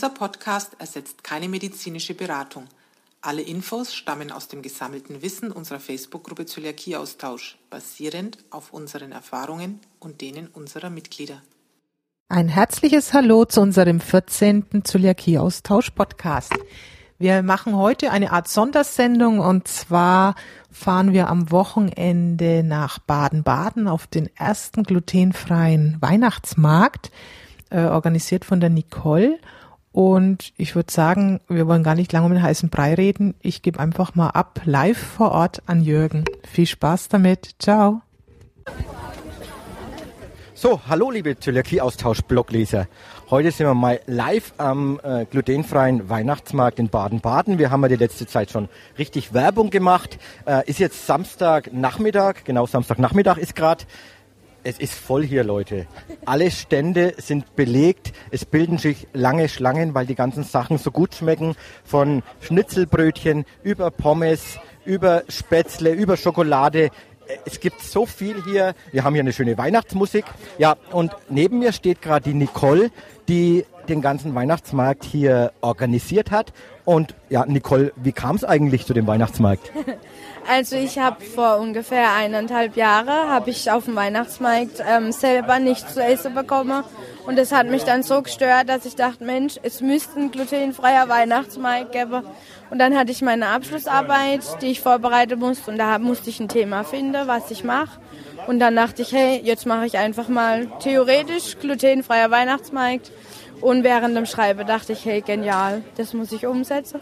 Dieser Podcast ersetzt keine medizinische Beratung. Alle Infos stammen aus dem gesammelten Wissen unserer Facebook-Gruppe Zöliakieaustausch, basierend auf unseren Erfahrungen und denen unserer Mitglieder. Ein herzliches Hallo zu unserem 14. Zöliakieaustausch-Podcast. Wir machen heute eine Art Sondersendung und zwar fahren wir am Wochenende nach Baden-Baden auf den ersten glutenfreien Weihnachtsmarkt, äh, organisiert von der Nicole. Und ich würde sagen, wir wollen gar nicht lange um den heißen Brei reden. Ich gebe einfach mal ab live vor Ort an Jürgen. Viel Spaß damit. Ciao. So, hallo liebe Zöliakie-Austausch-Blogleser. Heute sind wir mal live am äh, glutenfreien Weihnachtsmarkt in Baden-Baden. Wir haben ja die letzte Zeit schon richtig Werbung gemacht. Äh, ist jetzt Samstagnachmittag, genau Samstagnachmittag ist gerade. Es ist voll hier, Leute. Alle Stände sind belegt. Es bilden sich lange Schlangen, weil die ganzen Sachen so gut schmecken. Von Schnitzelbrötchen über Pommes, über Spätzle, über Schokolade. Es gibt so viel hier. Wir haben hier eine schöne Weihnachtsmusik. Ja, und neben mir steht gerade die Nicole, die den ganzen Weihnachtsmarkt hier organisiert hat. Und ja, Nicole, wie kam es eigentlich zu dem Weihnachtsmarkt? Also ich habe vor ungefähr eineinhalb Jahren habe ich auf dem Weihnachtsmarkt ähm, selber nichts zu essen bekommen und das hat mich dann so gestört, dass ich dachte, Mensch, es müsste ein glutenfreier Weihnachtsmarkt geben. Und dann hatte ich meine Abschlussarbeit, die ich vorbereiten musste und da musste ich ein Thema finden, was ich mache. Und dann dachte ich, hey, jetzt mache ich einfach mal theoretisch glutenfreier Weihnachtsmarkt. Und während dem Schreiben dachte ich, hey, genial, das muss ich umsetzen.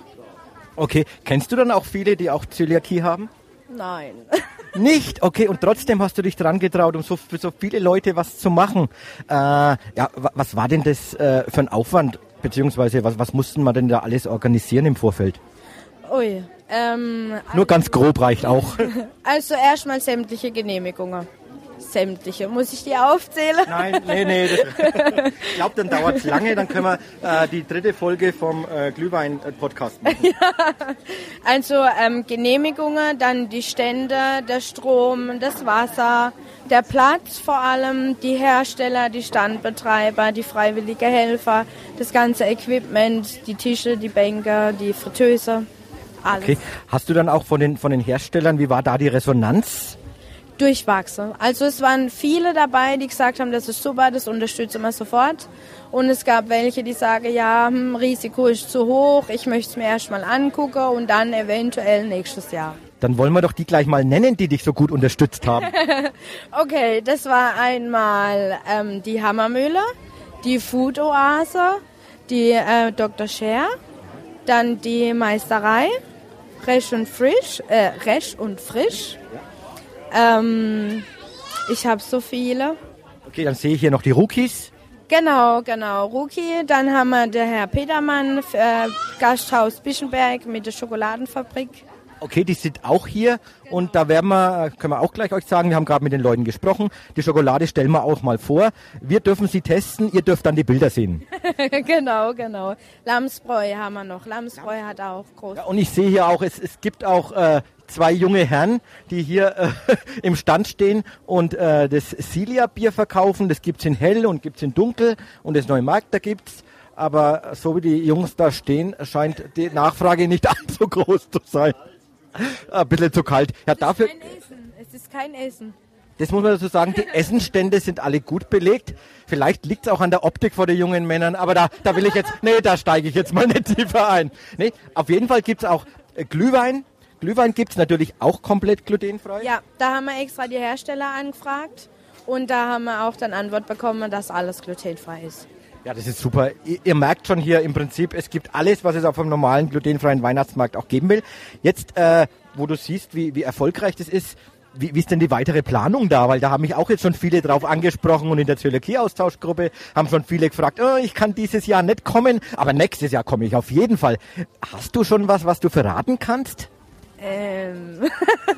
Okay, kennst du dann auch viele, die auch Zöliakie haben? Nein. Nicht? Okay, und trotzdem hast du dich dran getraut, um so, für so viele Leute was zu machen. Äh, ja, was war denn das äh, für ein Aufwand, beziehungsweise was, was mussten wir denn da alles organisieren im Vorfeld? Ui. Ähm, Nur ganz grob reicht auch. Also erstmal sämtliche Genehmigungen sämtliche. Muss ich die aufzählen? Nein, nee, nee. ich glaube, dann dauert es lange. Dann können wir äh, die dritte Folge vom äh, Glühwein-Podcast machen. Ja. Also ähm, Genehmigungen, dann die Stände, der Strom, das Wasser, der Platz vor allem, die Hersteller, die Standbetreiber, die freiwillige Helfer, das ganze Equipment, die Tische, die Bänke, die Fritteuse. Alles. Okay. Hast du dann auch von den, von den Herstellern, wie war da die Resonanz? Durchwachsen. Also es waren viele dabei, die gesagt haben, das ist super, das unterstützen wir sofort. Und es gab welche, die sagen, ja, hm, Risiko ist zu hoch, ich möchte es mir erstmal angucken und dann eventuell nächstes Jahr. Dann wollen wir doch die gleich mal nennen, die dich so gut unterstützt haben. okay, das war einmal ähm, die Hammermühle, die Food Oase, die äh, Dr. Scher, dann die Meisterei, Resch und Frisch, äh, Resch und Frisch, ähm, ich habe so viele. Okay, dann sehe ich hier noch die Rookies. Genau, genau, Rookie. Dann haben wir der Herr Petermann, äh, Gasthaus Bischenberg mit der Schokoladenfabrik. Okay, die sind auch hier und da werden wir, können wir auch gleich euch sagen, wir haben gerade mit den Leuten gesprochen. Die Schokolade stellen wir auch mal vor. Wir dürfen sie testen, ihr dürft dann die Bilder sehen. genau, genau. Lamsbräu haben wir noch. Lamsbräu hat auch groß. Ja, und ich sehe hier auch, es, es gibt auch äh, zwei junge Herren, die hier äh, im Stand stehen und äh, das Silia-Bier verkaufen. Das gibt's in hell und gibt's in dunkel und das neue Markt, da gibt's. Aber so wie die Jungs da stehen, scheint die Nachfrage nicht allzu groß zu sein. Ein bisschen zu kalt. Ja, dafür. Es ist kein Essen. Es ist kein Essen. Das muss man dazu sagen, die Essenstände sind alle gut belegt. Vielleicht liegt es auch an der Optik vor den jungen Männern, aber da, da will ich jetzt, nee, da steige ich jetzt mal nicht tiefer ein. Nee, auf jeden Fall gibt es auch äh, Glühwein. Glühwein gibt es natürlich auch komplett glutenfrei. Ja, da haben wir extra die Hersteller angefragt und da haben wir auch dann Antwort bekommen, dass alles glutenfrei ist. Ja, das ist super. Ihr, ihr, merkt schon hier im Prinzip, es gibt alles, was es auf einem normalen glutenfreien Weihnachtsmarkt auch geben will. Jetzt, äh, wo du siehst, wie, wie erfolgreich das ist, wie, wie ist denn die weitere Planung da? Weil da haben mich auch jetzt schon viele drauf angesprochen und in der Zöliakie-Austauschgruppe haben schon viele gefragt, oh, ich kann dieses Jahr nicht kommen, aber nächstes Jahr komme ich auf jeden Fall. Hast du schon was, was du verraten kannst? Ähm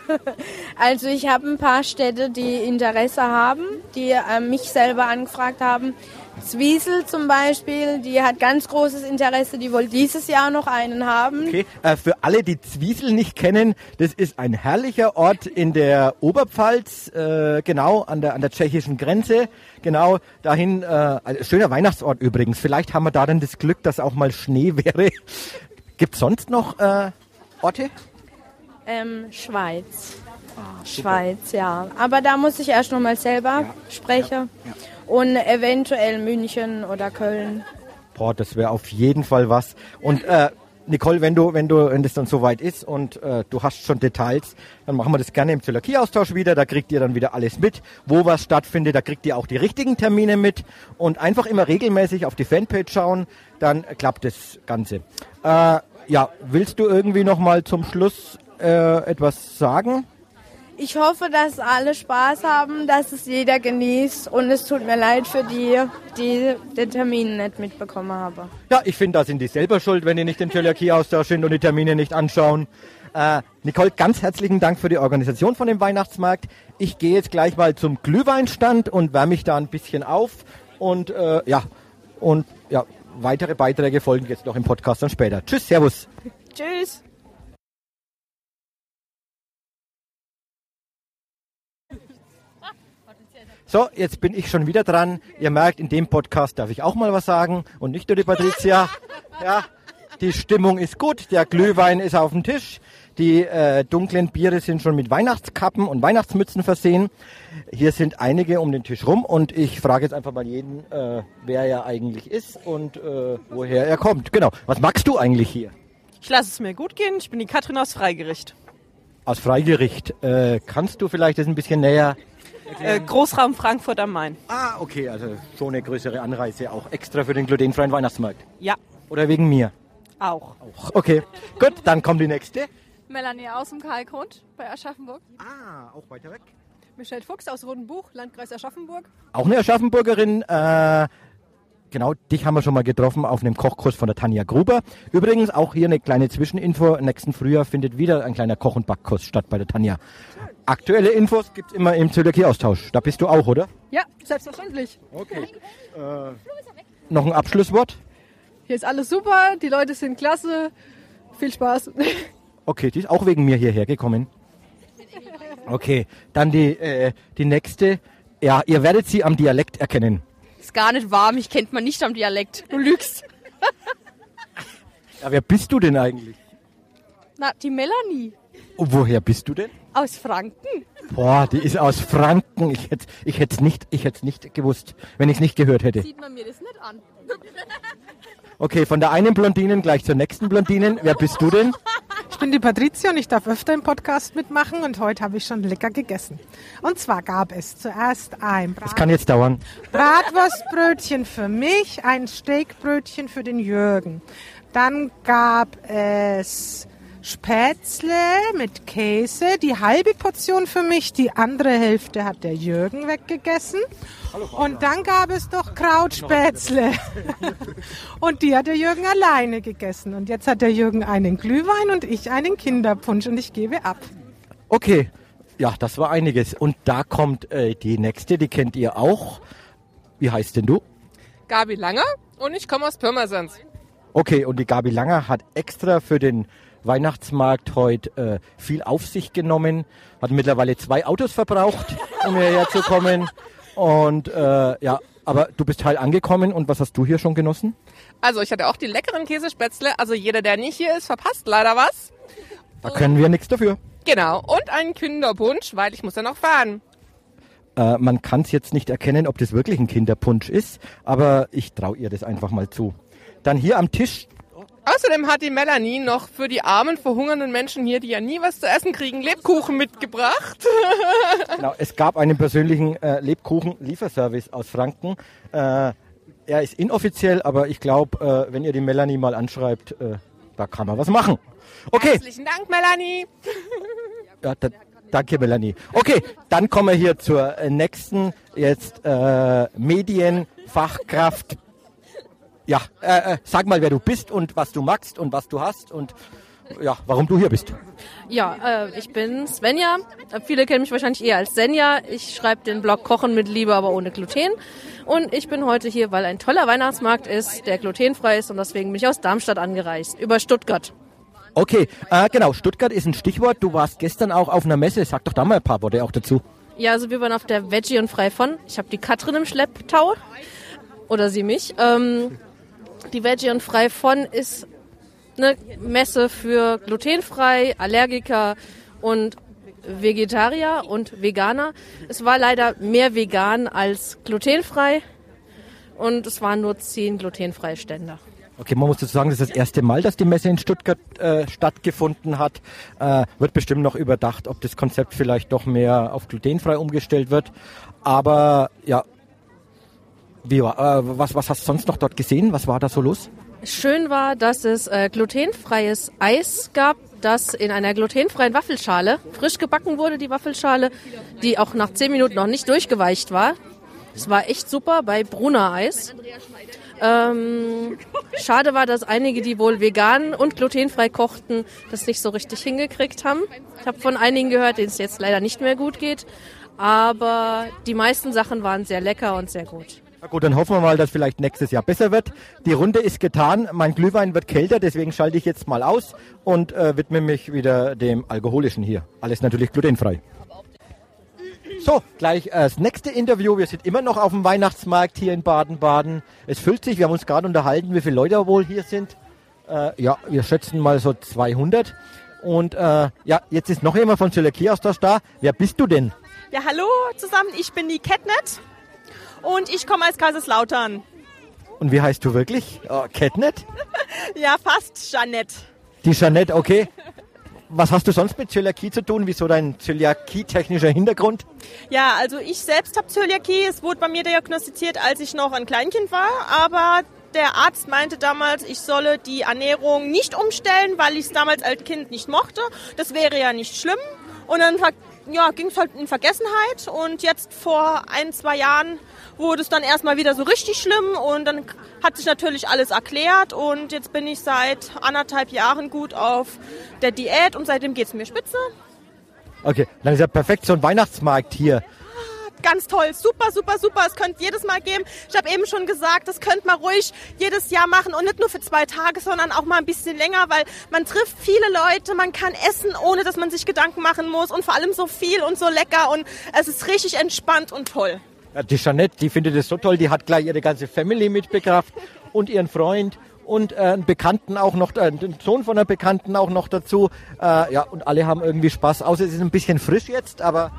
also ich habe ein paar Städte, die Interesse haben, die äh, mich selber angefragt haben Zwiesel zum Beispiel, die hat ganz großes Interesse, die wollte dieses Jahr noch einen haben. Okay, äh, für alle, die Zwiesel nicht kennen, das ist ein herrlicher Ort in der Oberpfalz, äh, genau an der, an der tschechischen Grenze. Genau dahin, äh, schöner Weihnachtsort übrigens. Vielleicht haben wir da dann das Glück, dass auch mal Schnee wäre. Gibt sonst noch äh, Orte? Ähm, Schweiz. Schweiz, ja. Aber da muss ich erst noch mal selber sprechen. Und eventuell München oder Köln. Boah, das wäre auf jeden Fall was. Und äh, Nicole, wenn du, wenn du, wenn das dann soweit ist und äh, du hast schon Details, dann machen wir das gerne im Zöliakie-Austausch wieder. Da kriegt ihr dann wieder alles mit, wo was stattfindet. Da kriegt ihr auch die richtigen Termine mit und einfach immer regelmäßig auf die Fanpage schauen. Dann klappt das Ganze. Äh, ja, willst du irgendwie noch mal zum Schluss äh, etwas sagen? Ich hoffe, dass alle Spaß haben, dass es jeder genießt. Und es tut mir leid für die, die den Termin nicht mitbekommen haben. Ja, ich finde, da sind die selber schuld, wenn die nicht den Zöliakie-Austausch sind und die Termine nicht anschauen. Äh, Nicole, ganz herzlichen Dank für die Organisation von dem Weihnachtsmarkt. Ich gehe jetzt gleich mal zum Glühweinstand und wärme mich da ein bisschen auf. Und äh, ja, und ja, weitere Beiträge folgen jetzt noch im Podcast dann später. Tschüss, Servus. Tschüss. So, jetzt bin ich schon wieder dran. Ihr merkt, in dem Podcast darf ich auch mal was sagen und nicht nur die Patricia. Ja, die Stimmung ist gut, der Glühwein ist auf dem Tisch, die äh, dunklen Biere sind schon mit Weihnachtskappen und Weihnachtsmützen versehen. Hier sind einige um den Tisch rum und ich frage jetzt einfach mal jeden, äh, wer er eigentlich ist und äh, woher er kommt. Genau. Was magst du eigentlich hier? Ich lasse es mir gut gehen. Ich bin die Katrin aus Freigericht. Aus Freigericht. Äh, kannst du vielleicht das ein bisschen näher Äh, Großraum Frankfurt am Main. Ah, okay, also schon eine größere Anreise, auch extra für den glutenfreien Weihnachtsmarkt. Ja, Oder wegen mir? auch. Auch. Okay, gut, dann kommt die nächste. Melanie aus dem Kalkgrund bei Aschaffenburg. Ah, auch weiter weg. Michelle Fuchs aus Rodenbuch, Landkreis Aschaffenburg. Auch eine Aschaffenburgerin. Äh, genau, dich haben wir schon mal getroffen auf einem Kochkurs von der Tanja Gruber. Übrigens auch hier eine kleine Zwischeninfo. Nächsten Frühjahr findet wieder ein kleiner Koch- und Backkurs statt bei der Tanja. Aktuelle Infos gibt's immer im Zöliakie-Austausch. Da bist du auch, oder? Ja, selbstverständlich. Okay. Äh, noch ein Abschlusswort? Hier ist alles super, die Leute sind klasse. Viel Spaß. Okay, die ist auch wegen mir hierher gekommen. Okay, dann die, äh, die nächste. Ja, ihr werdet sie am Dialekt erkennen. Ist gar nicht wahr, mich kennt man nicht am Dialekt. Du lügst. Ja, wer bist du denn eigentlich? Na, die Melanie. Und woher bist du denn? Aus Franken. Boah, die ist aus Franken. Ich hätte ich hätt's nicht, ich nicht gewusst, wenn ich es nicht gehört hätte. Sieht man mir das nicht an. Okay, von der einen Blondinen gleich zur nächsten Blondinen. Wer bist du denn? Ich bin die Patricia und ich darf öfter im Podcast mitmachen und heute habe ich schon lecker gegessen. Und zwar gab es zuerst ein Das Brat kann jetzt dauern. Bratwurstbrötchen für mich, ein Steakbrötchen für den Jürgen. Dann gab es Spätzle mit Käse, die halbe Portion für mich, die andere Hälfte hat der Jürgen weggegessen. Und dann gab es doch Krautspätzle. Und die hat der Jürgen alleine gegessen. Und jetzt hat der Jürgen einen Glühwein und ich einen Kinderpunsch und ich gebe ab. Okay, ja, das war einiges. Und da kommt äh, die nächste, die kennt ihr auch. Wie heißt denn du? Gabi Langer und ich komme aus Pirmasens. Okay, und die Gabi Langer hat extra für den Weihnachtsmarkt heute äh, viel auf sich genommen, hat mittlerweile zwei Autos verbraucht, um hierher zu kommen. Und äh, ja, aber du bist heil angekommen und was hast du hier schon genossen? Also ich hatte auch die leckeren Käsespätzle. Also jeder, der nicht hier ist, verpasst leider was. Da können wir nichts dafür. Genau. Und einen Kinderpunsch, weil ich muss ja noch fahren. Äh, man kann es jetzt nicht erkennen, ob das wirklich ein Kinderpunsch ist, aber ich traue ihr das einfach mal zu. Dann hier am Tisch, Außerdem hat die Melanie noch für die armen, verhungernden Menschen hier, die ja nie was zu essen kriegen, Lebkuchen mitgebracht. genau, es gab einen persönlichen äh, Lebkuchen-Lieferservice aus Franken. Äh, er ist inoffiziell, aber ich glaube, äh, wenn ihr die Melanie mal anschreibt, äh, da kann man was machen. Okay, Herzlichen Dank, Melanie. ja, da, danke Melanie. Okay, dann kommen wir hier zur äh, nächsten, jetzt äh, Medienfachkraft. Ja, äh, äh, sag mal, wer du bist und was du magst und was du hast und ja, warum du hier bist. Ja, äh, ich bin Svenja. Viele kennen mich wahrscheinlich eher als Senja. Ich schreibe den Blog Kochen mit Liebe, aber ohne Gluten. Und ich bin heute hier, weil ein toller Weihnachtsmarkt ist, der glutenfrei ist und deswegen bin ich aus Darmstadt angereist, über Stuttgart. Okay, äh, genau, Stuttgart ist ein Stichwort. Du warst gestern auch auf einer Messe. Sag doch da mal ein paar Worte auch dazu. Ja, also wir waren auf der Veggie und Frei von. Ich habe die Katrin im Schlepptau. Oder sie mich. Ähm, die Veggie und Frei von ist eine Messe für glutenfrei, Allergiker und Vegetarier und Veganer. Es war leider mehr vegan als glutenfrei und es waren nur zehn glutenfreie Stände. Okay, man muss dazu sagen, das ist das erste Mal, dass die Messe in Stuttgart äh, stattgefunden hat. Äh, wird bestimmt noch überdacht, ob das Konzept vielleicht doch mehr auf glutenfrei umgestellt wird. Aber ja, wie, war- äh, was, was hast du sonst noch dort gesehen? Was war da so los? Schön war, dass es äh, glutenfreies Eis gab, das in einer glutenfreien Waffelschale frisch gebacken wurde, die Waffelschale, die auch nach zehn Minuten noch nicht durchgeweicht war. Es war echt super bei Brunner Eis. Ähm, schade war, dass einige, die wohl vegan und glutenfrei kochten, das nicht so richtig hingekriegt haben. Ich habe von einigen gehört, denen es jetzt leider nicht mehr gut geht. Aber die meisten Sachen waren sehr lecker und sehr gut. Na gut, dann hoffen wir mal, dass vielleicht nächstes Jahr besser wird. Die Runde ist getan. Mein Glühwein wird kälter, deswegen schalte ich jetzt mal aus und äh, widme mich wieder dem Alkoholischen hier. Alles natürlich glutenfrei. So, gleich äh, das nächste Interview. Wir sind immer noch auf dem Weihnachtsmarkt hier in Baden-Baden. Es füllt sich. Wir haben uns gerade unterhalten, wie viele Leute wohl hier sind. Äh, ja, wir schätzen mal so 200. Und äh, ja, jetzt ist noch jemand von Zöliakieaustausch da. Wer bist du denn? Ja, hallo zusammen, ich bin die Catnet und ich komme aus Kaiserslautern. Und wie heißt du wirklich? Oh, Catnet? Ja, fast, Jeanette. Die Jeanette, okay. Was hast du sonst mit Zöliakie zu tun? Wieso dein Zöliakie-technischer Hintergrund? Ja, also ich selbst habe Zöliakie. Es wurde bei mir diagnostiziert, als ich noch ein Kleinkind war. Aber der Arzt meinte damals, ich solle die Ernährung nicht umstellen, weil ich es damals als Kind nicht mochte. Das wäre ja nicht schlimm. Und dann ja, ging es halt in Vergessenheit. Und jetzt vor ein, zwei Jahren wurde es dann erstmal wieder so richtig schlimm. Und dann hat sich natürlich alles erklärt. Und jetzt bin ich seit anderthalb Jahren gut auf der Diät. Und seitdem geht es mir spitze. Okay, dann ist ja perfekt so ein Weihnachtsmarkt hier. ganz toll, super, super, super. Es könnte jedes Mal geben. Ich habe eben schon gesagt, das könnte man ruhig jedes Jahr machen und nicht nur für zwei Tage, sondern auch mal ein bisschen länger, weil man trifft viele Leute, man kann essen, ohne dass man sich Gedanken machen muss und vor allem so viel und so lecker und es ist richtig entspannt und toll. Ja, die Jeanette, die findet es so toll, die hat gleich ihre ganze Family mitbekraft und ihren Freund und äh, einen Bekannten auch noch, äh, den Sohn von einer Bekannten auch noch dazu. Äh, ja, und alle haben irgendwie Spaß. Außer es ist ein bisschen frisch jetzt, aber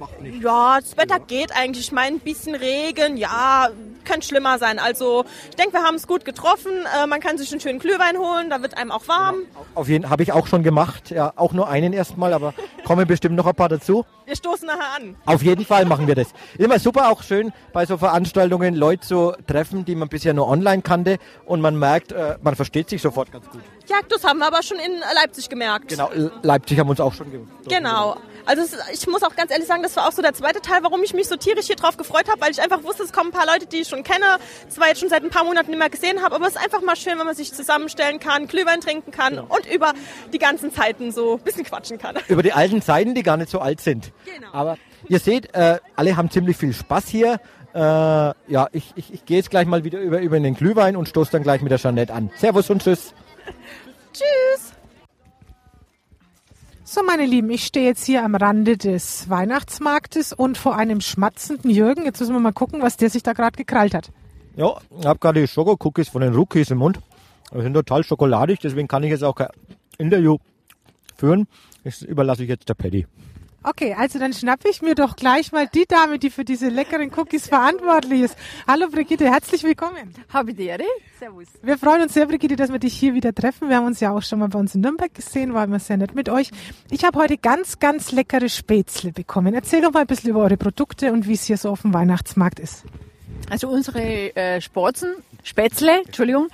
macht nichts. Ja, das Wetter geht eigentlich. Ich meine, ein bisschen Regen, ja, könnte schlimmer sein. Also ich denke, wir haben es gut getroffen. Äh, man kann sich einen schönen Glühwein holen, da wird einem auch warm. Auf jeden habe ich auch schon gemacht. Ja, auch nur einen erstmal, aber kommen bestimmt noch ein paar dazu. Wir stoßen nachher an. Auf jeden Fall machen wir das. Immer super, auch schön bei so Veranstaltungen Leute zu treffen, die man bisher nur online kannte und man merkt, äh, man versteht sich sofort ganz gut. Ja, das haben wir aber schon in Leipzig gemerkt. Genau, Leipzig haben uns auch schon ge Genau. Also es, ich muss auch ganz ehrlich sagen, das war auch so der zweite Teil, warum ich mich so tierisch hier drauf gefreut habe, weil ich einfach wusste, es kommen ein paar Leute, die ich schon kenne, zwar jetzt schon seit ein paar Monaten nicht mehr gesehen habe, aber es ist einfach mal schön, wenn man sich zusammenstellen kann, Glühwein trinken kann und über die ganzen Zeiten so ein bisschen quatschen kann. über die alten Zeiten, die gar nicht so alt sind. Genau. Aber ihr seht, äh, alle haben ziemlich viel Spaß hier. Äh, ja, ich, ich, ich gehe jetzt gleich mal wieder über, über in den Glühwein und stoße dann gleich mit der Jeanette an. Servus und tschüss. Tschüss! So, meine Lieben, ich stehe jetzt hier am Rande des Weihnachtsmarktes und vor einem schmatzenden Jürgen. Jetzt müssen wir mal gucken, was der sich da gerade gekrallt hat. Ja, ich habe gerade die Schokocookies von den Rookies im Mund. Die sind total schokoladig, deswegen kann ich jetzt auch kein Interview führen. Das überlasse ich jetzt der Paddy. Okay, also dann schnappe ich mir doch gleich mal die Dame, die für diese leckeren Cookies verantwortlich ist. Hallo Brigitte, herzlich willkommen. Habe die Ehre. Servus. Wir freuen uns sehr, Brigitte, dass wir dich hier wieder treffen. Wir haben uns ja auch schon mal bei uns in Nürnberg gesehen, war immer sehr nett mit euch. Ich habe heute ganz, ganz leckere Spätzle bekommen. Erzähl doch mal ein bisschen über eure Produkte und wie es hier so auf dem Weihnachtsmarkt ist. Also unsere äh, Sporzen, Spätzle, Entschuldigung,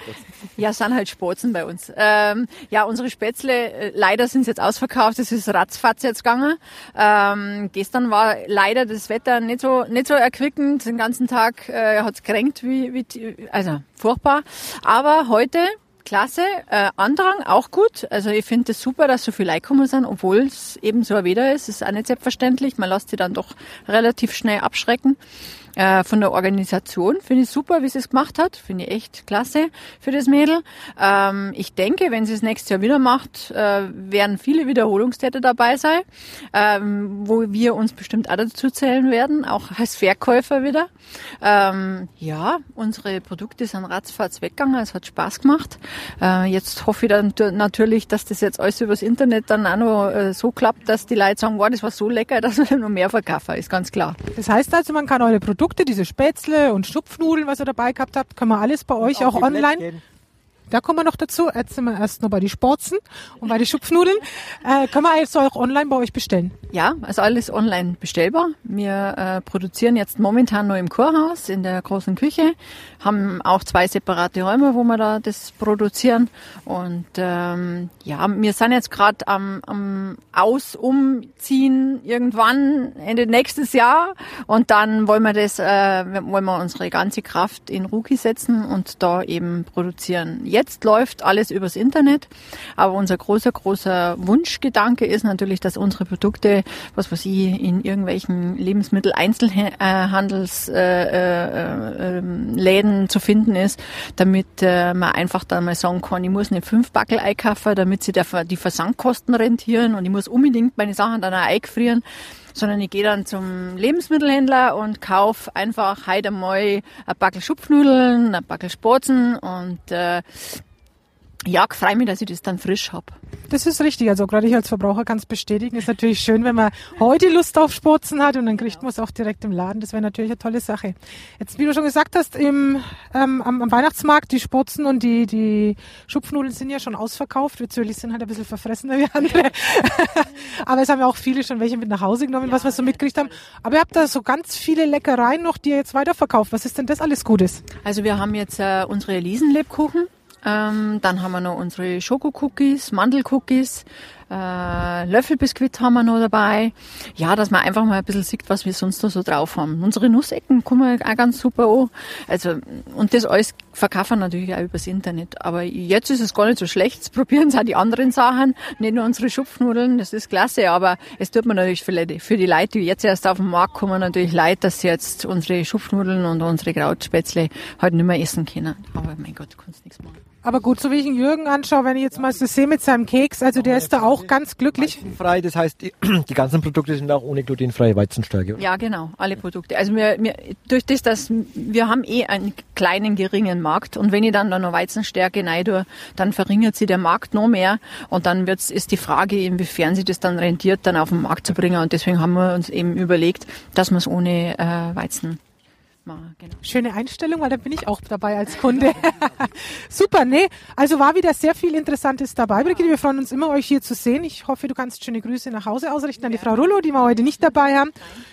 ja, sind halt Sporzen bei uns. Ähm, ja, unsere Spätzle, äh, leider sind sie jetzt ausverkauft, es ist ratzfatz jetzt gegangen. Ähm, gestern war leider das Wetter nicht so, nicht so erquickend, den ganzen Tag äh, hat's kränkt, wie, wie, also furchtbar. Aber heute klasse. Äh, Andrang auch gut. Also ich finde es das super, dass so viele Leute kommen sind, obwohl es eben so ein Weder ist. Ist auch nicht selbstverständlich. Man lässt sie dann doch relativ schnell abschrecken. Äh, von der Organisation finde ich super, wie sie es gemacht hat. Finde ich echt klasse für das Mädel. Ähm, ich denke, wenn sie es nächstes Jahr wieder macht, äh, werden viele Wiederholungstäter dabei sein, ähm, wo wir uns bestimmt auch dazu zählen werden, auch als Verkäufer wieder. Ähm, ja, unsere Produkte sind ratzfatz weggegangen, es hat Spaß gemacht. Äh, jetzt hoffe ich dann natürlich, dass das jetzt alles übers Internet dann auch noch äh, so klappt, dass die Leute sagen, wow, das war so lecker, dass wir noch mehr verkaufen, ist ganz klar. Das heißt also, man kann eure Produkte Produkte, diese Spätzle und Schupfnudeln, was ihr dabei gehabt habt, können wir alles bei euch auch, auch online. Da kommen wir noch dazu. Jetzt sind wir erst noch bei die Sporzen und bei die Schupfnudeln. Äh, können wir jetzt auch online bei euch bestellen? Ja, also alles online bestellbar. Wir äh, produzieren jetzt momentan nur im Chorhaus, in der großen Küche, haben auch zwei separate Räume, wo wir da das produzieren. Und ähm, ja, wir sind jetzt gerade am, am Aus, Umziehen irgendwann Ende nächstes Jahr. Und dann wollen wir das, äh, wollen wir unsere ganze Kraft in Ruki setzen und da eben produzieren Jetzt läuft alles übers Internet, aber unser großer, großer Wunschgedanke ist natürlich, dass unsere Produkte, was weiß ich, in irgendwelchen Lebensmittel-Einzelhandelsläden äh, äh, äh, zu finden ist, damit äh, man einfach dann mal sagen kann, ich muss nicht fünf Backel einkaufen, damit sie die Versandkosten rentieren und ich muss unbedingt meine Sachen dann auch eingefrieren sondern ich gehe dann zum Lebensmittelhändler und kaufe einfach heute mal ein Backel Schupfnudeln, ein Backel Sporzen und äh, ja, freue mich, dass ich das dann frisch hab. Das ist richtig. Also gerade ich als Verbraucher kann es bestätigen. Ist natürlich schön, wenn man heute Lust auf Sporzen hat und dann kriegt man es auch direkt im Laden. Das wäre natürlich eine tolle Sache. Jetzt, wie du schon gesagt hast, im, ähm, am, am, Weihnachtsmarkt, die Sporzen und die, die Schupfnudeln sind ja schon ausverkauft. Wir Zürich sind halt ein bisschen verfressener wie andere. Aber es haben ja auch viele schon welche mit nach Hause genommen, ja, was wir so mitgekriegt haben. Aber ihr habt da so ganz viele Leckereien noch, die ihr jetzt weiterverkauft. Was ist denn das alles Gutes? Also wir haben jetzt äh, unsere Elisenlebkuchen ähm, dann haben wir noch unsere Schokocookies, Mandelcookies, äh, Löffelbiskuit haben wir noch dabei. Ja, dass man einfach mal ein bisschen sieht, was wir sonst noch so drauf haben. Unsere Nussecken kommen auch ganz super an. Also, und das alles verkaufen natürlich auch übers Internet. Aber jetzt ist es gar nicht so schlecht. Jetzt probieren sie auch die anderen Sachen, nicht nur unsere Schupfnudeln. Das ist klasse. Aber es tut mir natürlich für, für die Leute, die jetzt erst auf den Markt kommen, natürlich leid, dass sie jetzt unsere Schupfnudeln und unsere Krautspätzle halt nicht mehr essen können. Aber mein Gott, du kannst nichts machen. Aber gut, so wie ich den Jürgen anschaue, wenn ich jetzt mal so sehe mit seinem Keks, also der ist da auch ganz glücklich. Weizenfrei, das heißt, die, die ganzen Produkte sind auch ohne glutenfreie Weizenstärke. Ja, genau, alle Produkte. Also wir, wir, durch das, dass wir haben eh einen kleinen, geringen Markt und wenn ich dann da noch Weizenstärke rein dann verringert sich der Markt noch mehr und dann wird's, ist die Frage, inwiefern sich das dann rentiert, dann auf den Markt zu bringen und deswegen haben wir uns eben überlegt, dass wir es ohne äh, Weizen Genau. Schöne Einstellung, weil da bin ich auch dabei als Kunde. Super, nee. Also war wieder sehr viel Interessantes dabei, Brigitte. Wir freuen uns immer, euch hier zu sehen. Ich hoffe, du kannst schöne Grüße nach Hause ausrichten an die Frau Rullo, die wir heute nicht dabei haben.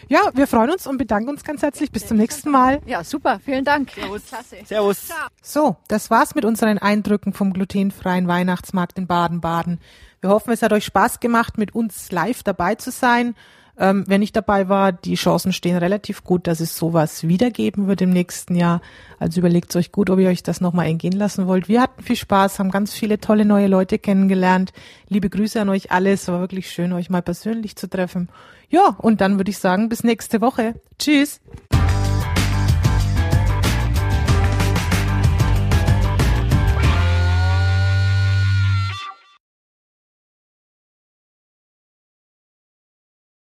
Ja, wir freuen uns und bedanken uns ganz herzlich. Bis zum nächsten Mal. Ja, super. Vielen Dank. Servus. Servus. So, das war's mit unseren Eindrücken vom glutenfreien Weihnachtsmarkt in Baden-Baden. Wir hoffen, es hat euch Spaß gemacht, mit uns live dabei zu sein. Ähm, wenn ich dabei war, die Chancen stehen relativ gut, dass es sowas wiedergeben wird im nächsten Jahr. Also überlegt euch gut, ob ihr euch das nochmal entgehen lassen wollt. Wir hatten viel Spaß, haben ganz viele tolle neue Leute kennengelernt. Liebe Grüße an euch alle. Es war wirklich schön, euch mal persönlich zu treffen. Ja, und dann würde ich sagen, bis nächste Woche. Tschüss.